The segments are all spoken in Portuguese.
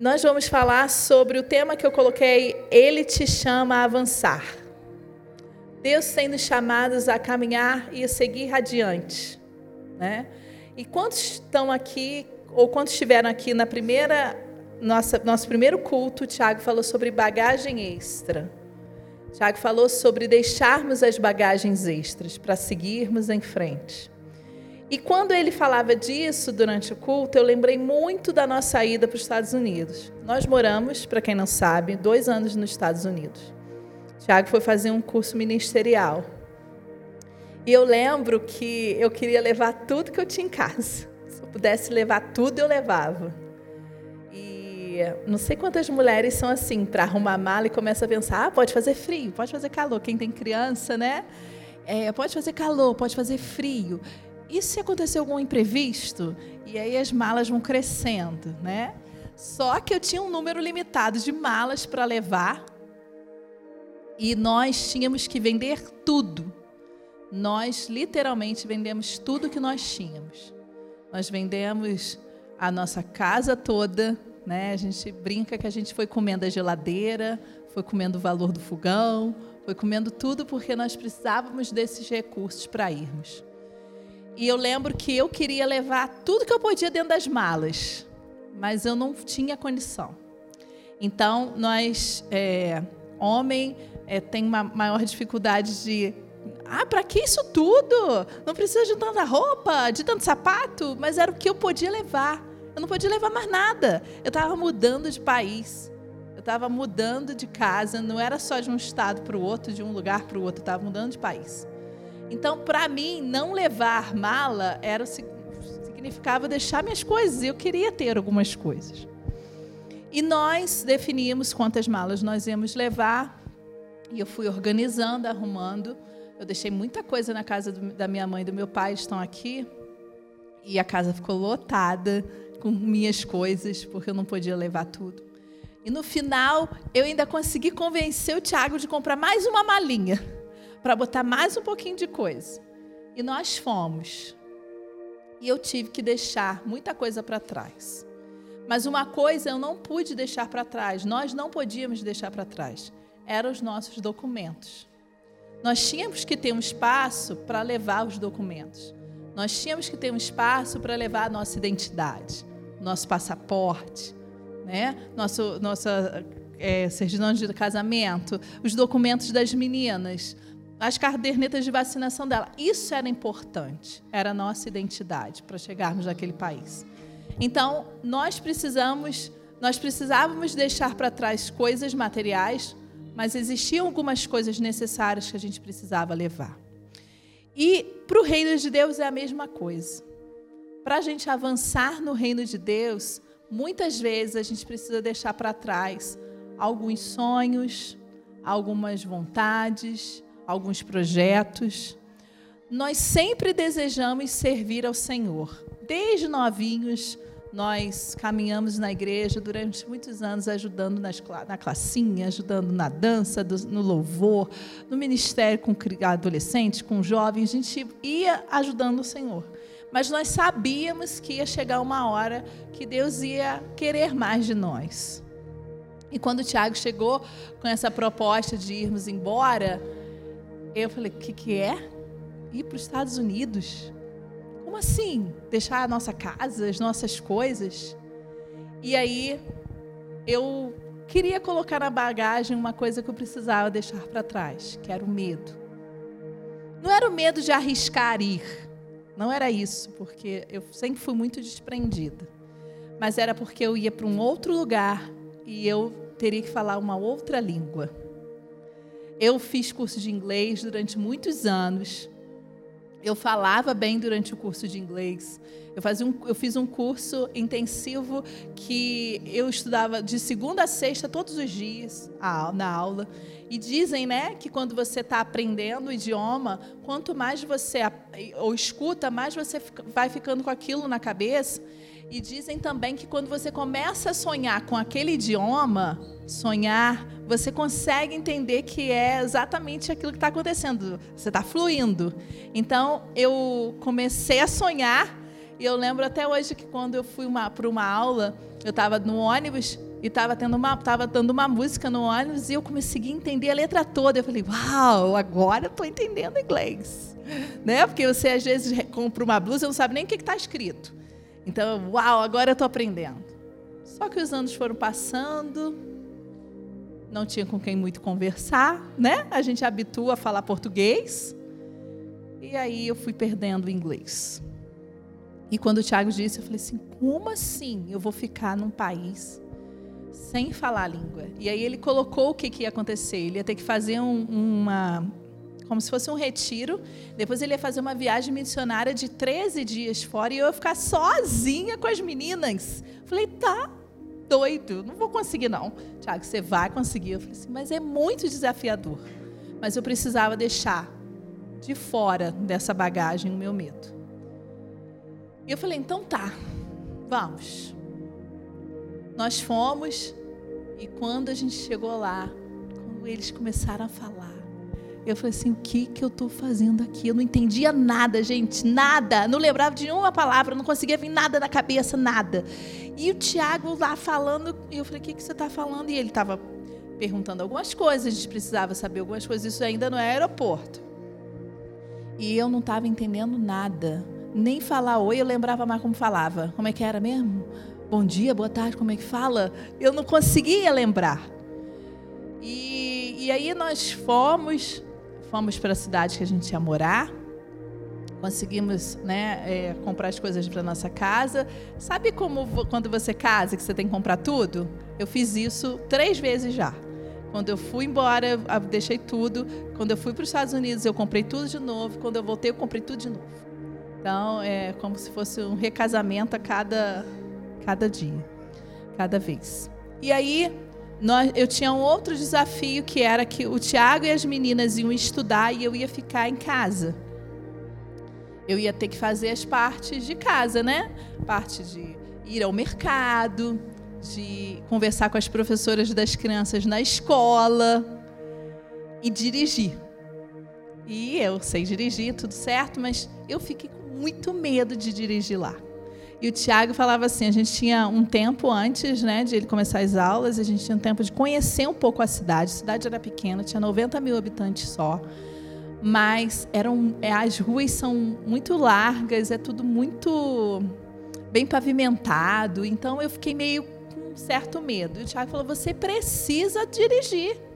nós vamos falar sobre o tema que eu coloquei, Ele te chama a avançar. Deus nos chamados a caminhar e a seguir adiante. Né? E quantos estão aqui, ou quantos estiveram aqui na primeira, nossa, nosso primeiro culto, o Tiago falou sobre bagagem extra. Tiago falou sobre deixarmos as bagagens extras para seguirmos em frente. E quando ele falava disso durante o culto, eu lembrei muito da nossa ida para os Estados Unidos. Nós moramos, para quem não sabe, dois anos nos Estados Unidos. Tiago foi fazer um curso ministerial. E eu lembro que eu queria levar tudo que eu tinha em casa. Se eu pudesse levar tudo, eu levava. E não sei quantas mulheres são assim, para arrumar mala e começa a pensar: ah, pode fazer frio, pode fazer calor. Quem tem criança, né? É, pode fazer calor, pode fazer frio e se acontecer algum imprevisto? E aí as malas vão crescendo, né? Só que eu tinha um número limitado de malas para levar e nós tínhamos que vender tudo. Nós literalmente vendemos tudo que nós tínhamos. Nós vendemos a nossa casa toda, né? A gente brinca que a gente foi comendo a geladeira, foi comendo o valor do fogão, foi comendo tudo porque nós precisávamos desses recursos para irmos. E eu lembro que eu queria levar tudo que eu podia dentro das malas, mas eu não tinha condição. Então, nós, é, homem, é, tem uma maior dificuldade de. Ah, para que isso tudo? Não precisa de tanta roupa, de tanto sapato, mas era o que eu podia levar. Eu não podia levar mais nada. Eu estava mudando de país. Eu estava mudando de casa. Não era só de um estado para o outro, de um lugar para o outro. Eu estava mudando de país. Então, para mim, não levar mala era significava deixar minhas coisas. Eu queria ter algumas coisas. E nós definimos quantas malas nós íamos levar. E eu fui organizando, arrumando. Eu deixei muita coisa na casa do, da minha mãe e do meu pai, estão aqui. E a casa ficou lotada com minhas coisas, porque eu não podia levar tudo. E no final, eu ainda consegui convencer o Tiago de comprar mais uma malinha para botar mais um pouquinho de coisa. E nós fomos. E eu tive que deixar muita coisa para trás. Mas uma coisa eu não pude deixar para trás, nós não podíamos deixar para trás, eram os nossos documentos. Nós tínhamos que ter um espaço para levar os documentos. Nós tínhamos que ter um espaço para levar a nossa identidade, nosso passaporte, né? Nosso, nossa é, certidão de casamento, os documentos das meninas, as cadernetas de vacinação dela. Isso era importante, era a nossa identidade para chegarmos naquele país. Então, nós precisamos, nós precisávamos deixar para trás coisas materiais, mas existiam algumas coisas necessárias que a gente precisava levar. E para o reino de Deus é a mesma coisa. Para a gente avançar no reino de Deus, muitas vezes a gente precisa deixar para trás alguns sonhos, algumas vontades, alguns projetos. Nós sempre desejamos servir ao Senhor. Desde novinhos, nós caminhamos na igreja durante muitos anos, ajudando nas, na classinha, ajudando na dança, no louvor, no ministério com adolescentes, com jovens. A gente ia ajudando o Senhor. Mas nós sabíamos que ia chegar uma hora que Deus ia querer mais de nós. E quando o Tiago chegou com essa proposta de irmos embora, eu falei: o que, que é? Ir para os Estados Unidos? Como assim? Deixar a nossa casa, as nossas coisas? E aí eu queria colocar na bagagem uma coisa que eu precisava deixar para trás, que era o medo. Não era o medo de arriscar ir, não era isso, porque eu sempre fui muito desprendida. Mas era porque eu ia para um outro lugar e eu teria que falar uma outra língua. Eu fiz curso de inglês durante muitos anos. Eu falava bem durante o curso de inglês. Eu, fazia um, eu fiz um curso intensivo que eu estudava de segunda a sexta, todos os dias, na aula. E dizem né, que quando você está aprendendo o idioma, quanto mais você ou escuta, mais você vai ficando com aquilo na cabeça. E dizem também que quando você começa a sonhar com aquele idioma, sonhar, você consegue entender que é exatamente aquilo que está acontecendo. Você está fluindo. Então, eu comecei a sonhar. E eu lembro até hoje que quando eu fui para uma aula, eu estava no ônibus e estava tendo uma, tava dando uma música no ônibus e eu consegui entender a letra toda. Eu falei, uau, agora estou entendendo inglês. Né? Porque você às vezes compra uma blusa e não sabe nem o que está escrito. Então, uau, agora eu estou aprendendo. Só que os anos foram passando, não tinha com quem muito conversar, né? A gente habitua a falar português. E aí eu fui perdendo o inglês. E quando o Tiago disse, eu falei assim: como assim eu vou ficar num país sem falar a língua? E aí ele colocou o que, que ia acontecer. Ele ia ter que fazer um, uma. Como se fosse um retiro. Depois ele ia fazer uma viagem missionária de 13 dias fora e eu ia ficar sozinha com as meninas. Falei, tá, doido, não vou conseguir não. Tiago, você vai conseguir. Eu falei assim, mas é muito desafiador. Mas eu precisava deixar de fora dessa bagagem o meu medo. E eu falei, então tá, vamos. Nós fomos e quando a gente chegou lá, quando eles começaram a falar, eu falei assim: o que, que eu estou fazendo aqui? Eu não entendia nada, gente, nada. Não lembrava de nenhuma palavra, não conseguia vir nada na cabeça, nada. E o Tiago lá falando, e eu falei: o que, que você está falando? E ele estava perguntando algumas coisas, a gente precisava saber algumas coisas, isso ainda não é aeroporto. E eu não estava entendendo nada. Nem falar oi, eu lembrava mais como falava. Como é que era mesmo? Bom dia, boa tarde, como é que fala? Eu não conseguia lembrar. E, e aí nós fomos, fomos para a cidade que a gente ia morar. Conseguimos né, é, comprar as coisas para nossa casa. Sabe como quando você casa, que você tem que comprar tudo? Eu fiz isso três vezes já. Quando eu fui embora, eu deixei tudo. Quando eu fui para os Estados Unidos, eu comprei tudo de novo. Quando eu voltei, eu comprei tudo de novo. Então, é como se fosse um recasamento a cada, cada dia, cada vez. E aí, nós, eu tinha um outro desafio que era que o Tiago e as meninas iam estudar e eu ia ficar em casa. Eu ia ter que fazer as partes de casa, né? Parte de ir ao mercado, de conversar com as professoras das crianças na escola e dirigir. E eu sei dirigir, tudo certo, mas eu fiquei com muito medo de dirigir lá. E o Tiago falava assim: a gente tinha um tempo antes né, de ele começar as aulas, a gente tinha um tempo de conhecer um pouco a cidade. A cidade era pequena, tinha 90 mil habitantes só. Mas eram, é, as ruas são muito largas, é tudo muito bem pavimentado. Então eu fiquei meio certo medo. E o Tiago falou: você precisa dirigir.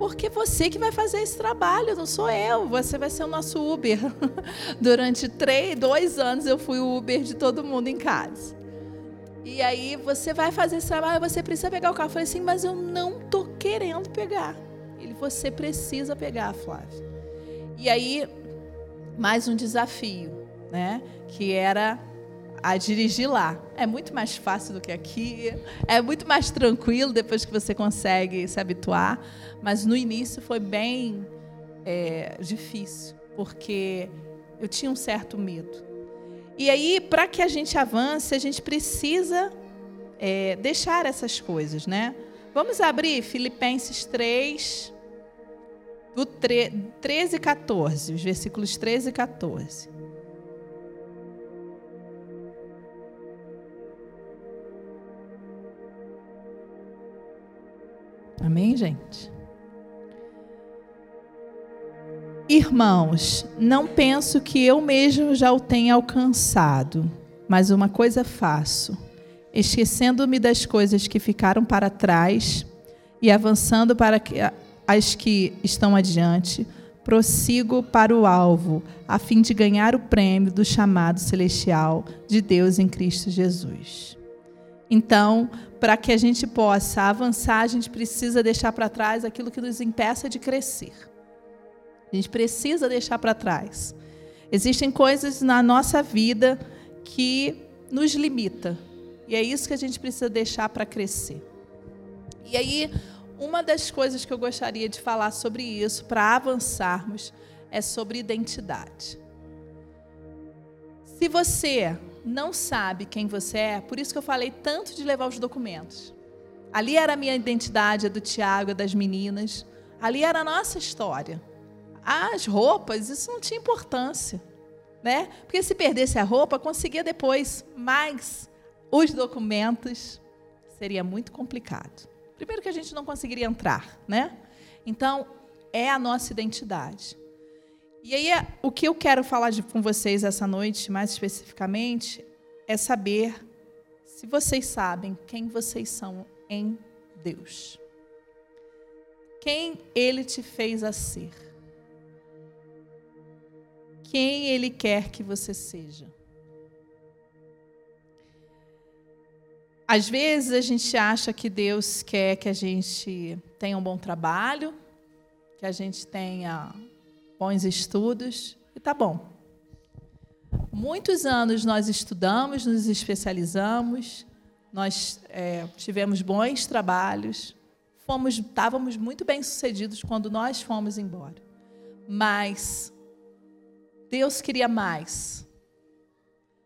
Porque você que vai fazer esse trabalho, não sou eu. Você vai ser o nosso Uber. Durante três, dois anos eu fui o Uber de todo mundo em casa. E aí você vai fazer esse trabalho, você precisa pegar o carro. Eu falei assim, mas eu não tô querendo pegar. Ele, você precisa pegar, Flávio. E aí, mais um desafio, né? Que era a dirigir lá. É muito mais fácil do que aqui, é muito mais tranquilo depois que você consegue se habituar, mas no início foi bem é, difícil, porque eu tinha um certo medo. E aí, para que a gente avance, a gente precisa é, deixar essas coisas, né? Vamos abrir Filipenses 3, do 13 e 14, os versículos 13 e 14. Amém, gente? Irmãos, não penso que eu mesmo já o tenha alcançado, mas uma coisa faço, esquecendo-me das coisas que ficaram para trás e avançando para as que estão adiante, prossigo para o alvo, a fim de ganhar o prêmio do chamado celestial de Deus em Cristo Jesus. Então, para que a gente possa avançar, a gente precisa deixar para trás aquilo que nos impeça de crescer. A gente precisa deixar para trás. Existem coisas na nossa vida que nos limita. E é isso que a gente precisa deixar para crescer. E aí, uma das coisas que eu gostaria de falar sobre isso, para avançarmos, é sobre identidade. Se você não sabe quem você é, por isso que eu falei tanto de levar os documentos. Ali era a minha identidade, a do Tiago, a das meninas. Ali era a nossa história. As roupas, isso não tinha importância. Né? Porque se perdesse a roupa, conseguia depois. Mas os documentos seria muito complicado. Primeiro que a gente não conseguiria entrar, né? Então, é a nossa identidade. E aí, o que eu quero falar de, com vocês essa noite, mais especificamente, é saber se vocês sabem quem vocês são em Deus. Quem Ele te fez a ser. Quem Ele quer que você seja. Às vezes a gente acha que Deus quer que a gente tenha um bom trabalho, que a gente tenha bons estudos, e tá bom. Muitos anos nós estudamos, nos especializamos, nós é, tivemos bons trabalhos, fomos, estávamos muito bem sucedidos quando nós fomos embora. Mas Deus queria mais.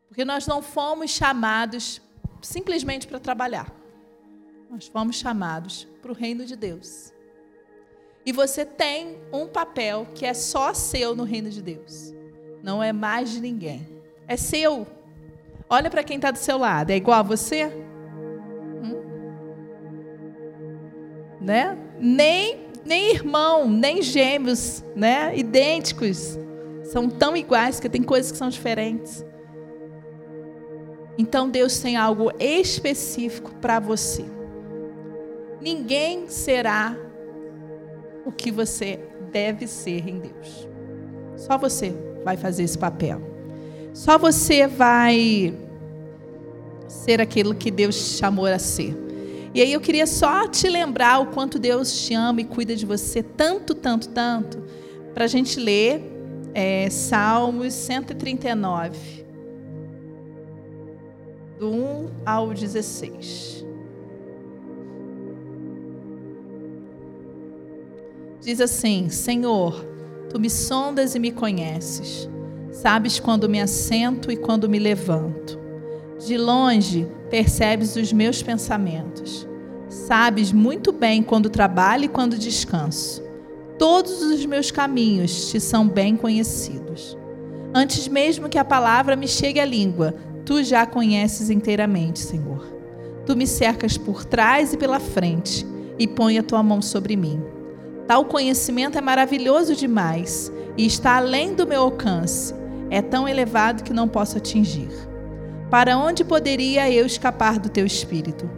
Porque nós não fomos chamados simplesmente para trabalhar. Nós fomos chamados para o reino de Deus. E você tem um papel que é só seu no reino de Deus. Não é mais de ninguém. É seu. Olha para quem está do seu lado. É igual a você? Hum? Né? Nem, nem irmão, nem gêmeos, né? Idênticos. São tão iguais que tem coisas que são diferentes. Então Deus tem algo específico para você. Ninguém será o que você deve ser em Deus. Só você vai fazer esse papel. Só você vai ser aquilo que Deus te chamou a ser. E aí eu queria só te lembrar o quanto Deus te ama e cuida de você tanto, tanto, tanto, para a gente ler é, Salmos 139 do 1 ao 16. Diz assim: Senhor, tu me sondas e me conheces. Sabes quando me assento e quando me levanto. De longe percebes os meus pensamentos. Sabes muito bem quando trabalho e quando descanso. Todos os meus caminhos te são bem conhecidos. Antes mesmo que a palavra me chegue à língua, Tu já conheces inteiramente, Senhor. Tu me cercas por trás e pela frente e põe a tua mão sobre mim. Tal conhecimento é maravilhoso demais e está além do meu alcance. É tão elevado que não posso atingir. Para onde poderia eu escapar do teu espírito?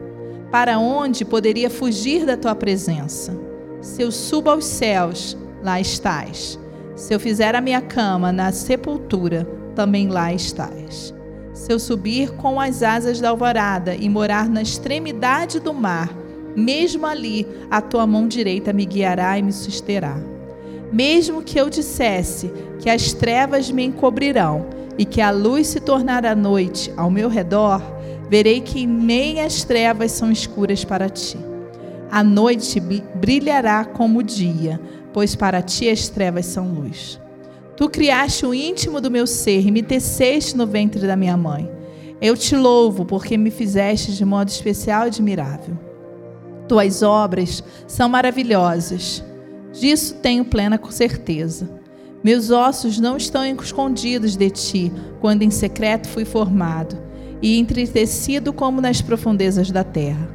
Para onde poderia fugir da tua presença? Se eu subo aos céus, lá estás. Se eu fizer a minha cama na sepultura, também lá estás. Se eu subir com as asas da alvorada e morar na extremidade do mar, mesmo ali a tua mão direita me guiará e me susterá. Mesmo que eu dissesse que as trevas me encobrirão e que a luz se tornará noite ao meu redor, verei que nem as trevas são escuras para ti. A noite brilhará como o dia, pois para ti as trevas são luz. Tu criaste o íntimo do meu ser e me teceste no ventre da minha mãe. Eu te louvo porque me fizeste de modo especial e admirável. Tuas obras são maravilhosas. Disso tenho plena certeza. Meus ossos não estão escondidos de ti, quando em secreto fui formado e entretecido como nas profundezas da terra.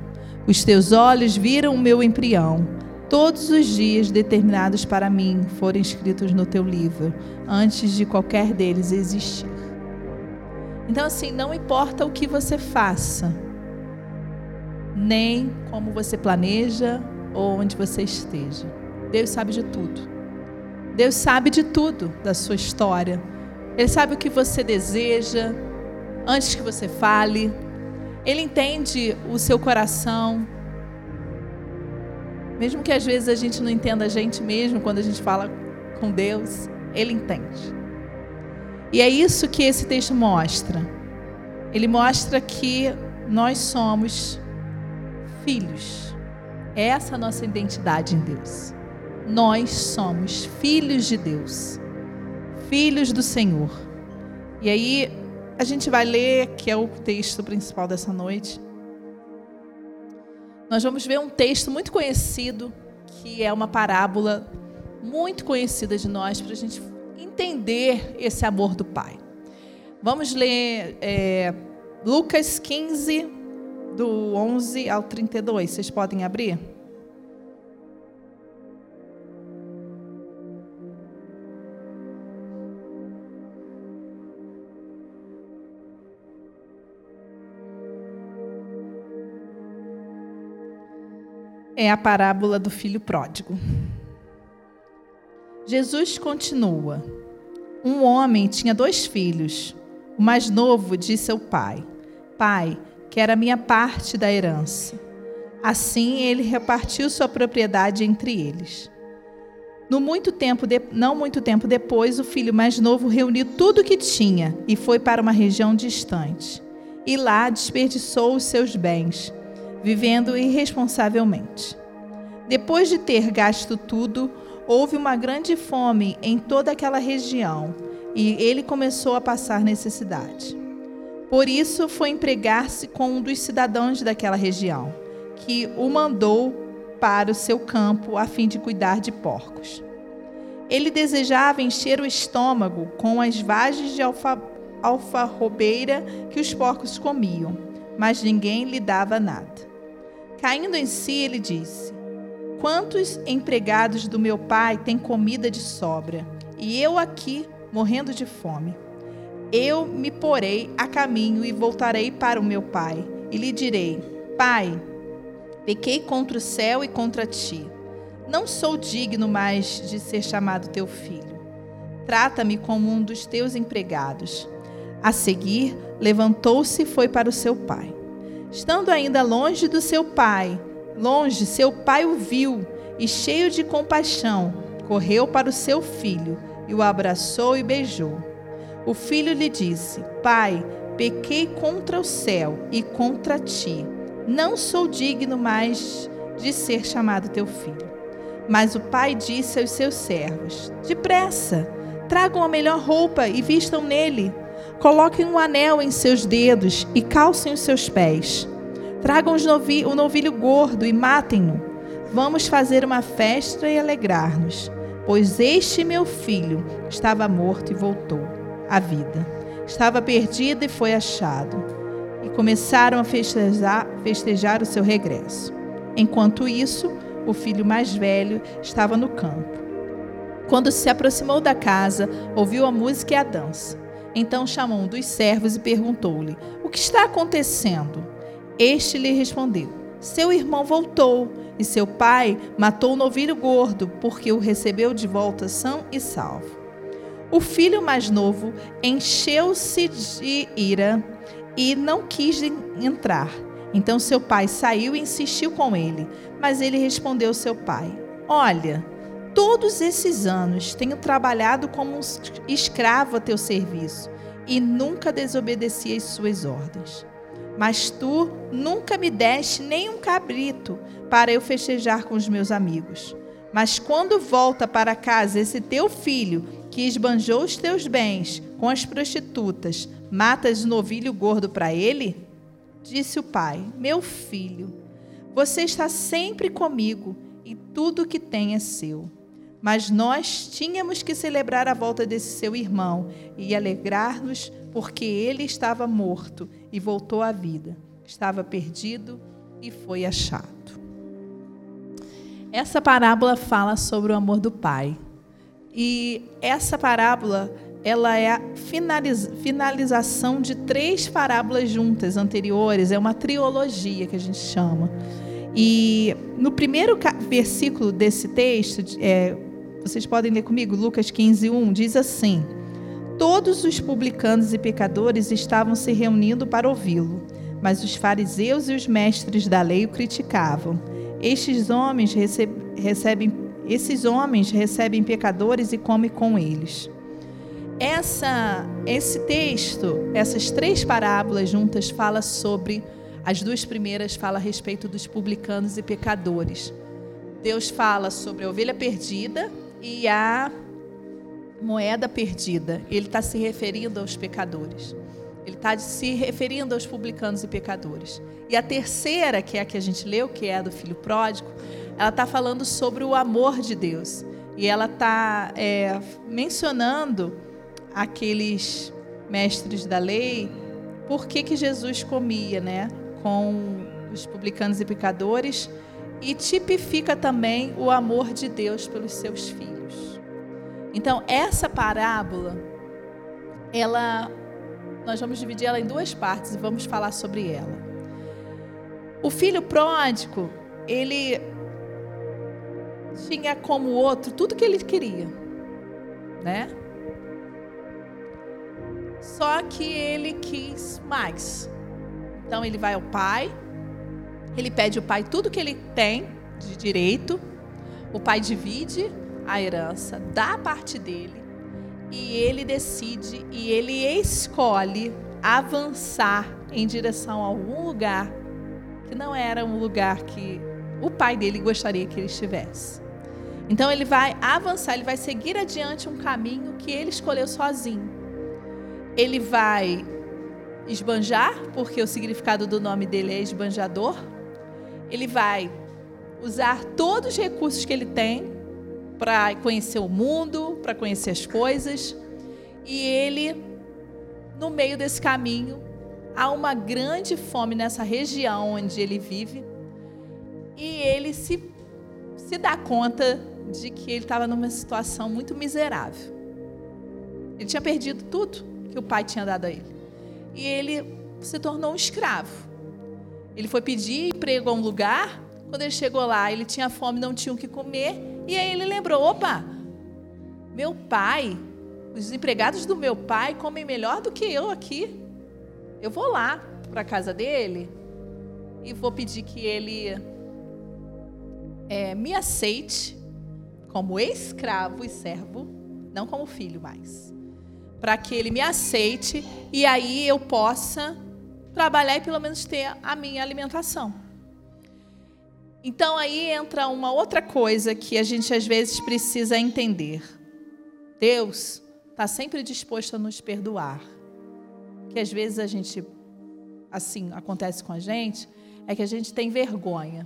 Os teus olhos viram o meu embrião Todos os dias determinados para mim foram escritos no teu livro, antes de qualquer deles existir. Então, assim, não importa o que você faça, nem como você planeja ou onde você esteja. Deus sabe de tudo. Deus sabe de tudo da sua história. Ele sabe o que você deseja antes que você fale. Ele entende o seu coração. Mesmo que às vezes a gente não entenda a gente mesmo quando a gente fala com Deus, Ele entende. E é isso que esse texto mostra. Ele mostra que nós somos filhos. É essa a nossa identidade em Deus. Nós somos filhos de Deus, filhos do Senhor. E aí a gente vai ler, que é o texto principal dessa noite nós vamos ver um texto muito conhecido, que é uma parábola muito conhecida de nós, para a gente entender esse amor do Pai. Vamos ler é, Lucas 15, do 11 ao 32. Vocês podem abrir? É a parábola do filho pródigo. Jesus continua. Um homem tinha dois filhos. O mais novo disse ao pai: Pai, quero a minha parte da herança. Assim ele repartiu sua propriedade entre eles. No muito tempo de, não muito tempo depois, o filho mais novo reuniu tudo o que tinha e foi para uma região distante. E lá desperdiçou os seus bens, vivendo irresponsavelmente. Depois de ter gasto tudo, houve uma grande fome em toda aquela região e ele começou a passar necessidade. Por isso foi empregar-se com um dos cidadãos daquela região, que o mandou para o seu campo a fim de cuidar de porcos. Ele desejava encher o estômago com as vagens de alfa, alfarrobeira que os porcos comiam, mas ninguém lhe dava nada. Caindo em si, ele disse: Quantos empregados do meu pai têm comida de sobra, e eu aqui morrendo de fome? Eu me porei a caminho e voltarei para o meu pai, e lhe direi: Pai, pequei contra o céu e contra ti. Não sou digno mais de ser chamado teu filho. Trata-me como um dos teus empregados. A seguir, levantou-se e foi para o seu pai. Estando ainda longe do seu pai, Longe, seu pai o viu e, cheio de compaixão, correu para o seu filho e o abraçou e beijou. O filho lhe disse: Pai, pequei contra o céu e contra ti. Não sou digno mais de ser chamado teu filho. Mas o pai disse aos seus servos: Depressa, tragam a melhor roupa e vistam nele. Coloquem um anel em seus dedos e calcem os seus pés. Tragam o novilho gordo e matem-no. Vamos fazer uma festa e alegrar-nos, pois este meu filho estava morto e voltou à vida. Estava perdido e foi achado. E começaram a festejar, festejar o seu regresso. Enquanto isso, o filho mais velho estava no campo. Quando se aproximou da casa, ouviu a música e a dança. Então chamou um dos servos e perguntou-lhe: O que está acontecendo? Este lhe respondeu: Seu irmão voltou, e seu pai matou o novilho gordo, porque o recebeu de volta são e salvo. O filho mais novo encheu-se de ira e não quis entrar. Então seu pai saiu e insistiu com ele, mas ele respondeu ao seu pai: Olha, todos esses anos tenho trabalhado como um escravo a teu serviço e nunca desobedeci às suas ordens. Mas tu nunca me deste nem um cabrito para eu festejar com os meus amigos. Mas quando volta para casa esse teu filho, que esbanjou os teus bens com as prostitutas, matas o novilho gordo para ele? Disse o pai: Meu filho, você está sempre comigo e tudo que tem é seu. Mas nós tínhamos que celebrar a volta desse seu irmão e alegrar-nos porque ele estava morto e voltou à vida. Estava perdido e foi achado. Essa parábola fala sobre o amor do Pai. E essa parábola, ela é a finalização de três parábolas juntas anteriores, é uma trilogia que a gente chama. E no primeiro versículo desse texto, é, vocês podem ler comigo, Lucas 15, 1, diz assim: Todos os publicanos e pecadores estavam se reunindo para ouvi-lo, mas os fariseus e os mestres da lei o criticavam. Estes homens recebem, esses homens recebem pecadores e comem com eles. Essa, esse texto, essas três parábolas juntas, fala sobre as duas primeiras fala a respeito dos publicanos e pecadores. Deus fala sobre a ovelha perdida e a moeda perdida. Ele está se referindo aos pecadores. Ele está se referindo aos publicanos e pecadores. E a terceira, que é a que a gente leu, que é a do filho pródigo, ela está falando sobre o amor de Deus. E ela está é, mencionando aqueles mestres da lei, por que, que Jesus comia, né? com os publicanos e pecadores e tipifica também o amor de Deus pelos seus filhos. Então, essa parábola, ela nós vamos dividir ela em duas partes e vamos falar sobre ela. O filho pródigo, ele tinha como outro tudo que ele queria, né? Só que ele quis mais. Então ele vai ao pai, ele pede ao pai tudo que ele tem de direito. O pai divide a herança, dá a parte dele e ele decide e ele escolhe avançar em direção a algum lugar que não era um lugar que o pai dele gostaria que ele estivesse. Então ele vai avançar, ele vai seguir adiante um caminho que ele escolheu sozinho. Ele vai esbanjar, porque o significado do nome dele é esbanjador. Ele vai usar todos os recursos que ele tem para conhecer o mundo, para conhecer as coisas. E ele, no meio desse caminho, há uma grande fome nessa região onde ele vive. E ele se, se dá conta de que ele estava numa situação muito miserável. Ele tinha perdido tudo que o pai tinha dado a ele. E ele se tornou um escravo. Ele foi pedir emprego a um lugar. Quando ele chegou lá, ele tinha fome, não tinha o que comer. E aí ele lembrou: opa, meu pai, os empregados do meu pai comem melhor do que eu aqui. Eu vou lá para a casa dele e vou pedir que ele é, me aceite como escravo e servo, não como filho mais. Para que ele me aceite e aí eu possa trabalhar e pelo menos ter a minha alimentação. Então aí entra uma outra coisa que a gente às vezes precisa entender. Deus está sempre disposto a nos perdoar. Que às vezes a gente, assim, acontece com a gente, é que a gente tem vergonha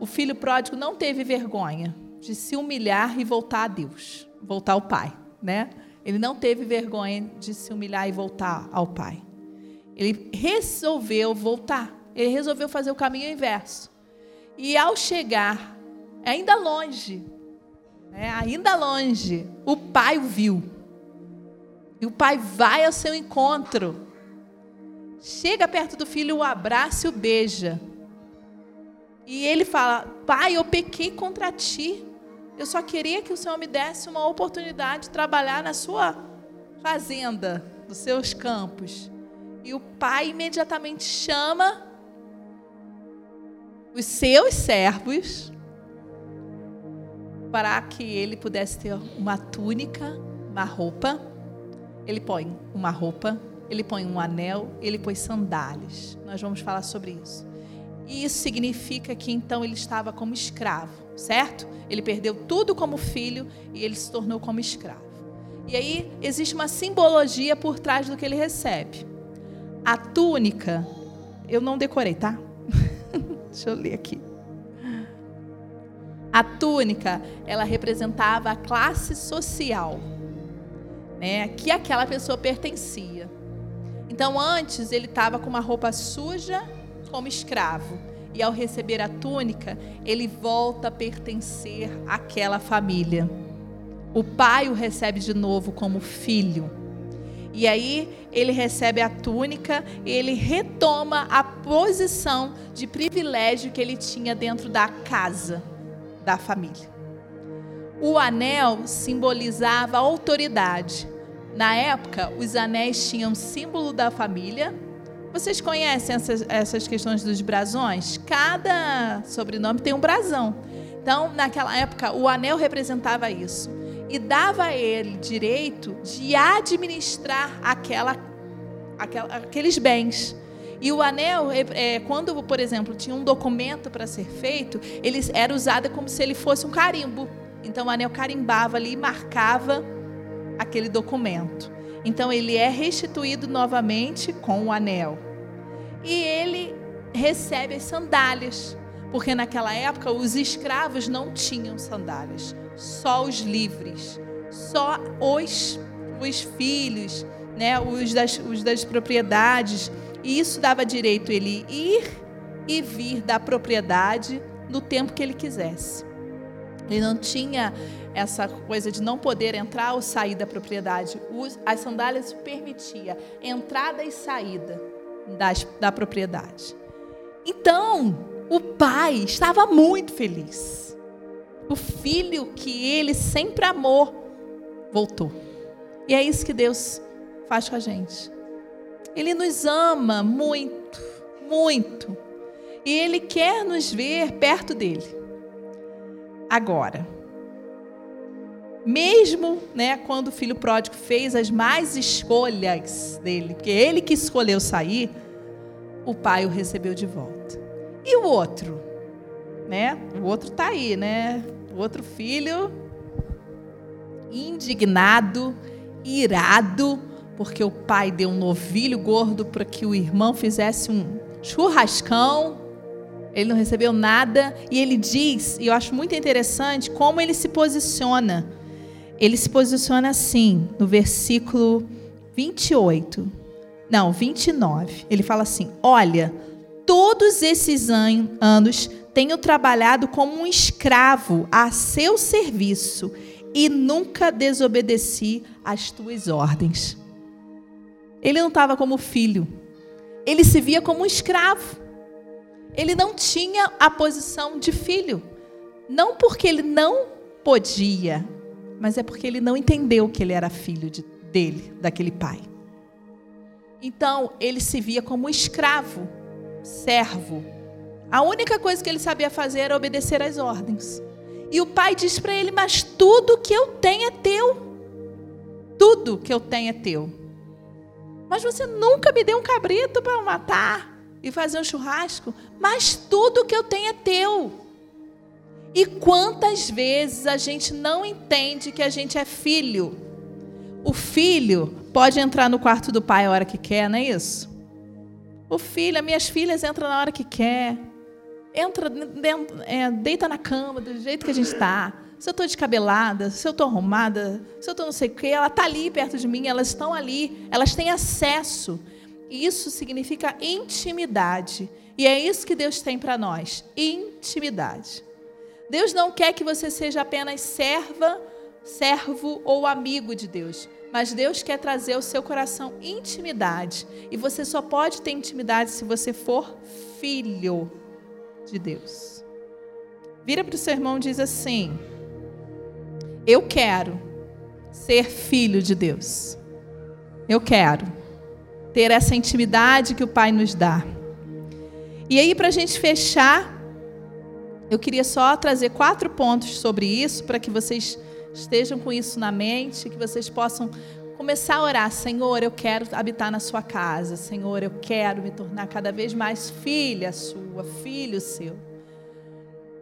o filho pródigo não teve vergonha de se humilhar e voltar a Deus, voltar ao Pai, né? Ele não teve vergonha de se humilhar e voltar ao Pai. Ele resolveu voltar. Ele resolveu fazer o caminho inverso. E ao chegar, ainda longe, né, ainda longe, o pai o viu. E o pai vai ao seu encontro. Chega perto do filho, o abraça e o beija. E ele fala: Pai, eu pequei contra ti. Eu só queria que o Senhor me desse uma oportunidade de trabalhar na sua fazenda, nos seus campos. E o pai imediatamente chama os seus servos para que ele pudesse ter uma túnica, uma roupa. Ele põe uma roupa, ele põe um anel, ele põe sandálias. Nós vamos falar sobre isso. E isso significa que então ele estava como escravo, certo? Ele perdeu tudo como filho e ele se tornou como escravo. E aí existe uma simbologia por trás do que ele recebe. A túnica, eu não decorei, tá? Deixa eu ler aqui. A túnica, ela representava a classe social, né, que aquela pessoa pertencia. Então, antes ele estava com uma roupa suja como escravo. E ao receber a túnica, ele volta a pertencer àquela família. O pai o recebe de novo como filho. E aí ele recebe a túnica ele retoma a posição de privilégio que ele tinha dentro da casa da família. O anel simbolizava autoridade. Na época, os anéis tinham símbolo da família vocês conhecem essas, essas questões dos brasões? Cada sobrenome tem um brasão. Então, naquela época, o anel representava isso e dava a ele direito de administrar aquela, aquela aqueles bens. E o anel, é, é quando, por exemplo, tinha um documento para ser feito, ele era usado como se ele fosse um carimbo. Então, o anel carimbava ali e marcava aquele documento. Então ele é restituído novamente com o anel. E ele recebe as sandálias, porque naquela época os escravos não tinham sandálias, só os livres, só os, os filhos, né, os, das, os das propriedades, E isso dava direito ele ir e vir da propriedade no tempo que ele quisesse. Ele não tinha essa coisa de não poder entrar ou sair da propriedade. As sandálias permitia entrada e saída das, da propriedade. Então, o pai estava muito feliz. O filho que ele sempre amou voltou. E é isso que Deus faz com a gente. Ele nos ama muito, muito. E ele quer nos ver perto dele. Agora, mesmo né, quando o filho pródigo fez as mais escolhas dele, porque ele que escolheu sair, o pai o recebeu de volta. E o outro? Né? O outro está aí, né? O outro filho, indignado, irado, porque o pai deu um novilho gordo para que o irmão fizesse um churrascão. Ele não recebeu nada e ele diz, e eu acho muito interessante como ele se posiciona ele se posiciona assim, no versículo 28. Não, 29. Ele fala assim: Olha, todos esses anos tenho trabalhado como um escravo a seu serviço e nunca desobedeci às tuas ordens. Ele não estava como filho, ele se via como um escravo. Ele não tinha a posição de filho, não porque ele não podia, mas é porque ele não entendeu que ele era filho de, dele, daquele pai. Então, ele se via como escravo, servo. A única coisa que ele sabia fazer era obedecer às ordens. E o pai diz para ele: Mas tudo que eu tenho é teu. Tudo que eu tenho é teu. Mas você nunca me deu um cabrito para matar e fazer um churrasco. Mas tudo que eu tenho é teu. E quantas vezes a gente não entende que a gente é filho? O filho pode entrar no quarto do pai a hora que quer, não é isso? O filho, as minhas filhas entram na hora que quer. Entra, é, deita na cama do jeito que a gente está. Se eu estou descabelada, se eu estou arrumada, se eu estou não sei o quê, ela está ali perto de mim, elas estão ali, elas têm acesso. Isso significa intimidade. E é isso que Deus tem para nós: intimidade. Deus não quer que você seja apenas serva, servo ou amigo de Deus. Mas Deus quer trazer ao seu coração intimidade. E você só pode ter intimidade se você for filho de Deus. Vira para o seu irmão e diz assim: Eu quero ser filho de Deus. Eu quero ter essa intimidade que o Pai nos dá. E aí, para a gente fechar, eu queria só trazer quatro pontos sobre isso, para que vocês estejam com isso na mente, que vocês possam começar a orar: Senhor, eu quero habitar na Sua casa, Senhor, eu quero me tornar cada vez mais filha Sua, filho Seu.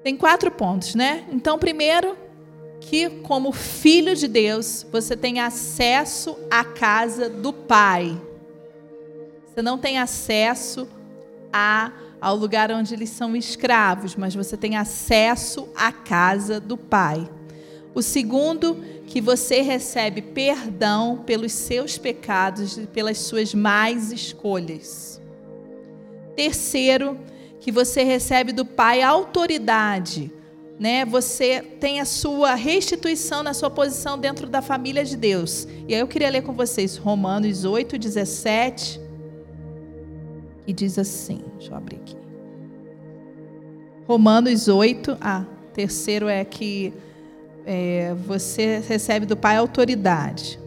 Tem quatro pontos, né? Então, primeiro, que como filho de Deus, você tem acesso à casa do Pai. Você não tem acesso a ao lugar onde eles são escravos, mas você tem acesso à casa do Pai. O segundo, que você recebe perdão pelos seus pecados e pelas suas más escolhas. Terceiro, que você recebe do Pai autoridade, né? Você tem a sua restituição na sua posição dentro da família de Deus. E aí eu queria ler com vocês Romanos 8, 17 e diz assim: deixa eu abrir aqui. Romanos 8, ah, terceiro é que é, você recebe do Pai autoridade.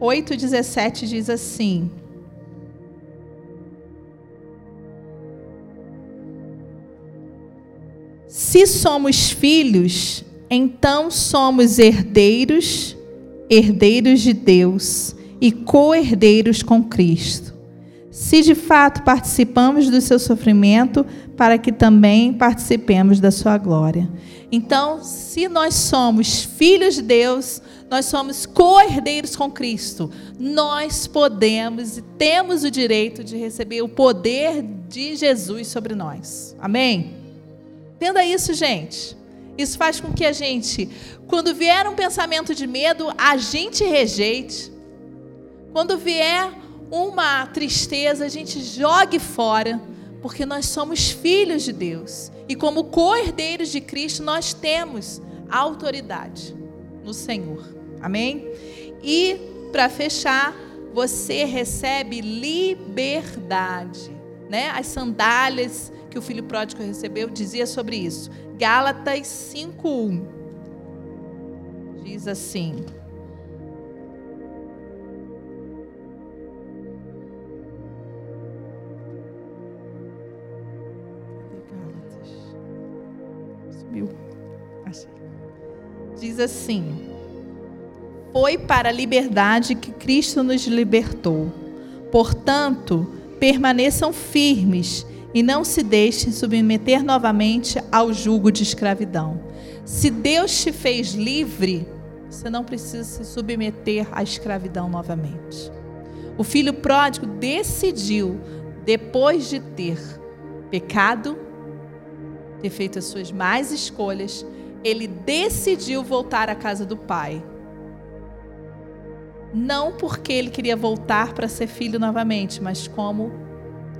8,17 diz assim: Se somos filhos, então somos herdeiros, herdeiros de Deus e co-herdeiros com Cristo se de fato participamos do seu sofrimento, para que também participemos da sua glória. Então, se nós somos filhos de Deus, nós somos co-herdeiros com Cristo. Nós podemos e temos o direito de receber o poder de Jesus sobre nós. Amém? Entenda isso, gente. Isso faz com que a gente, quando vier um pensamento de medo, a gente rejeite. Quando vier uma tristeza, a gente jogue fora, porque nós somos filhos de Deus. E como co-herdeiros de Cristo, nós temos autoridade no Senhor. Amém? E para fechar, você recebe liberdade, né? As sandálias que o filho pródigo recebeu dizia sobre isso. Gálatas 5:1 diz assim: Subiu. Achei. Diz assim: Foi para a liberdade que Cristo nos libertou. Portanto, permaneçam firmes e não se deixem submeter novamente ao jugo de escravidão. Se Deus te fez livre, você não precisa se submeter à escravidão novamente. O filho pródigo decidiu, depois de ter pecado, ter feito as suas más escolhas, ele decidiu voltar à casa do pai. Não porque ele queria voltar para ser filho novamente, mas como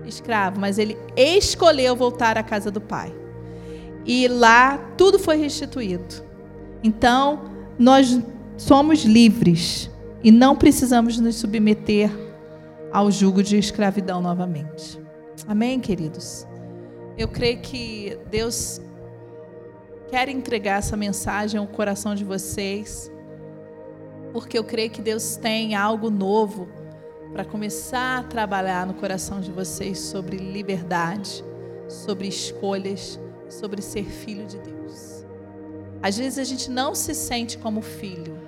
escravo. Mas ele escolheu voltar à casa do pai. E lá tudo foi restituído. Então, nós somos livres e não precisamos nos submeter ao jugo de escravidão novamente. Amém, queridos? Eu creio que Deus quer entregar essa mensagem ao coração de vocês, porque eu creio que Deus tem algo novo para começar a trabalhar no coração de vocês sobre liberdade, sobre escolhas, sobre ser filho de Deus. Às vezes a gente não se sente como filho,